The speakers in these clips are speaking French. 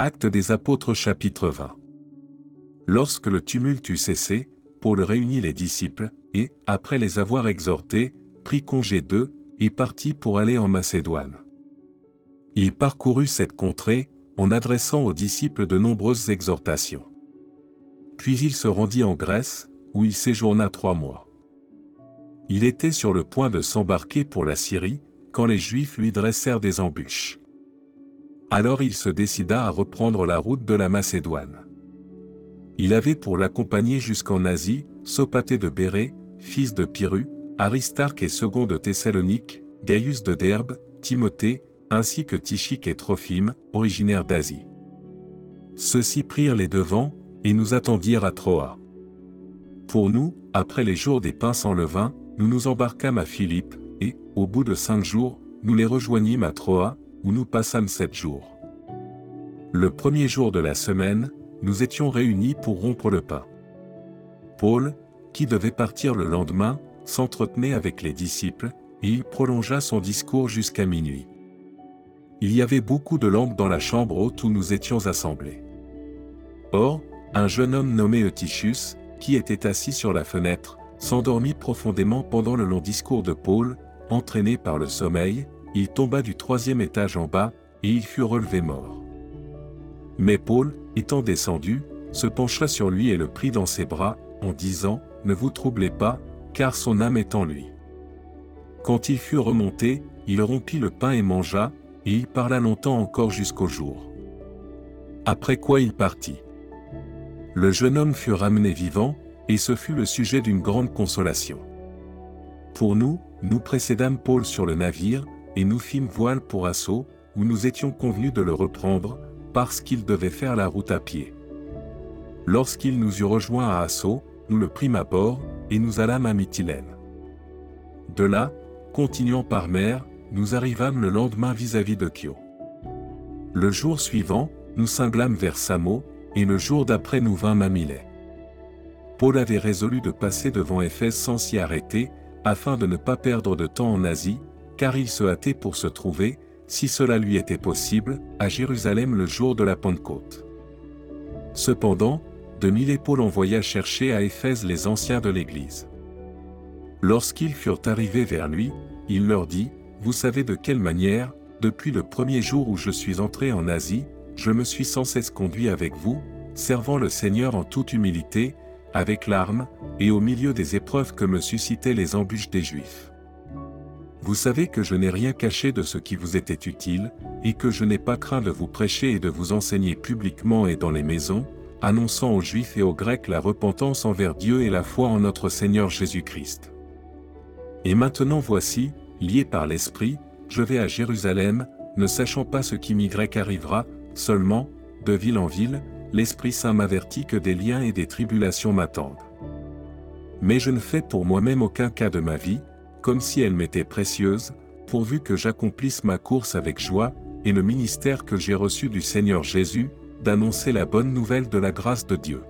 Acte des apôtres chapitre 20. Lorsque le tumulte eut cessé, Paul réunit les disciples, et, après les avoir exhortés, prit congé d'eux, et partit pour aller en Macédoine. Il parcourut cette contrée, en adressant aux disciples de nombreuses exhortations. Puis il se rendit en Grèce, où il séjourna trois mois. Il était sur le point de s'embarquer pour la Syrie, quand les Juifs lui dressèrent des embûches. Alors il se décida à reprendre la route de la Macédoine. Il avait pour l'accompagner jusqu'en Asie, Sopaté de Bérée, fils de Pyrrhu, Aristarque et second de Thessalonique, Gaius de Derbe, Timothée, ainsi que Tichique et Trophime, originaires d'Asie. Ceux-ci prirent les devants, et nous attendirent à Troa. Pour nous, après les jours des pains sans levain, nous nous embarquâmes à Philippe, et, au bout de cinq jours, nous les rejoignîmes à Troa, où nous passâmes sept jours. Le premier jour de la semaine, nous étions réunis pour rompre le pain. Paul, qui devait partir le lendemain, s'entretenait avec les disciples, et il prolongea son discours jusqu'à minuit. Il y avait beaucoup de lampes dans la chambre haute où nous étions assemblés. Or, un jeune homme nommé Eutychus, qui était assis sur la fenêtre, s'endormit profondément pendant le long discours de Paul, entraîné par le sommeil, il tomba du troisième étage en bas, et il fut relevé mort. Mais Paul, étant descendu, se pencha sur lui et le prit dans ses bras, en disant, Ne vous troublez pas, car son âme est en lui. Quand il fut remonté, il rompit le pain et mangea, et il parla longtemps encore jusqu'au jour. Après quoi il partit. Le jeune homme fut ramené vivant, et ce fut le sujet d'une grande consolation. Pour nous, nous précédâmes Paul sur le navire, et nous fîmes voile pour Assaut, où nous étions convenus de le reprendre, parce qu'il devait faire la route à pied. Lorsqu'il nous eut rejoints à Assaut, nous le prîmes à bord, et nous allâmes à Mytilène. De là, continuant par mer, nous arrivâmes le lendemain vis-à-vis de Kyo. Le jour suivant, nous cinglâmes vers Samo, et le jour d'après nous vînmes à Milet. Paul avait résolu de passer devant Éphèse sans s'y arrêter, afin de ne pas perdre de temps en Asie, car il se hâtait pour se trouver, si cela lui était possible, à Jérusalem le jour de la Pentecôte. Cependant, de Milet Paul envoya chercher à Éphèse les anciens de l'Église. Lorsqu'ils furent arrivés vers lui, il leur dit, Vous savez de quelle manière, depuis le premier jour où je suis entré en Asie, je me suis sans cesse conduit avec vous, servant le Seigneur en toute humilité, avec larmes, et au milieu des épreuves que me suscitaient les embûches des Juifs. Vous savez que je n'ai rien caché de ce qui vous était utile, et que je n'ai pas craint de vous prêcher et de vous enseigner publiquement et dans les maisons, annonçant aux Juifs et aux Grecs la repentance envers Dieu et la foi en notre Seigneur Jésus-Christ. Et maintenant voici, lié par l'Esprit, je vais à Jérusalem, ne sachant pas ce qui m'y arrivera, seulement, de ville en ville, l'Esprit Saint m'avertit que des liens et des tribulations m'attendent. Mais je ne fais pour moi-même aucun cas de ma vie, comme si elle m'était précieuse, pourvu que j'accomplisse ma course avec joie, et le ministère que j'ai reçu du Seigneur Jésus, d'annoncer la bonne nouvelle de la grâce de Dieu.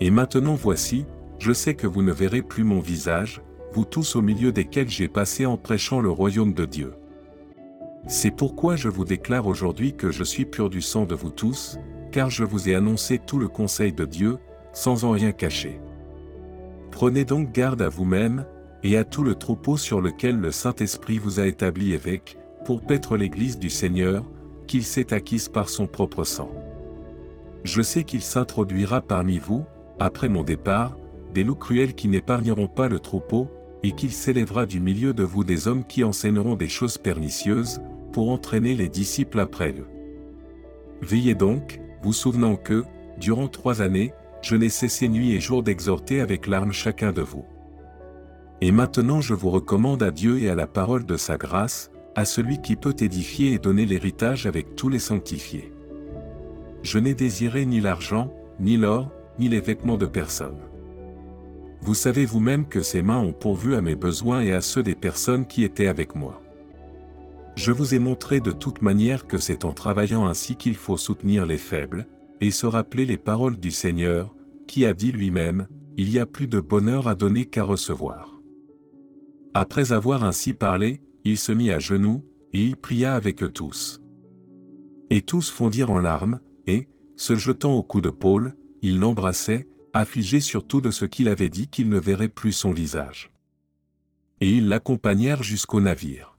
Et maintenant voici, je sais que vous ne verrez plus mon visage, vous tous au milieu desquels j'ai passé en prêchant le royaume de Dieu. C'est pourquoi je vous déclare aujourd'hui que je suis pur du sang de vous tous, car je vous ai annoncé tout le conseil de Dieu, sans en rien cacher. Prenez donc garde à vous-même, et à tout le troupeau sur lequel le Saint-Esprit vous a établi évêque, pour paître l'Église du Seigneur, qu'il s'est acquise par son propre sang. Je sais qu'il s'introduira parmi vous, après mon départ, des loups cruels qui n'épargneront pas le troupeau, et qu'il s'élèvera du milieu de vous des hommes qui enseigneront des choses pernicieuses, pour entraîner les disciples après eux. Veillez donc, vous souvenant que, durant trois années, je n'ai cessé nuit et jour d'exhorter avec larmes chacun de vous. Et maintenant je vous recommande à Dieu et à la parole de sa grâce, à celui qui peut édifier et donner l'héritage avec tous les sanctifiés. Je n'ai désiré ni l'argent, ni l'or, ni les vêtements de personne. Vous savez vous-même que ces mains ont pourvu à mes besoins et à ceux des personnes qui étaient avec moi. Je vous ai montré de toute manière que c'est en travaillant ainsi qu'il faut soutenir les faibles, et se rappeler les paroles du Seigneur, qui a dit lui-même, Il y a plus de bonheur à donner qu'à recevoir. Après avoir ainsi parlé, il se mit à genoux, et il pria avec eux tous. Et tous fondirent en larmes, et, se jetant au cou de Paul, ils l'embrassaient, affligés surtout de ce qu'il avait dit qu'ils ne verraient plus son visage. Et ils l'accompagnèrent jusqu'au navire.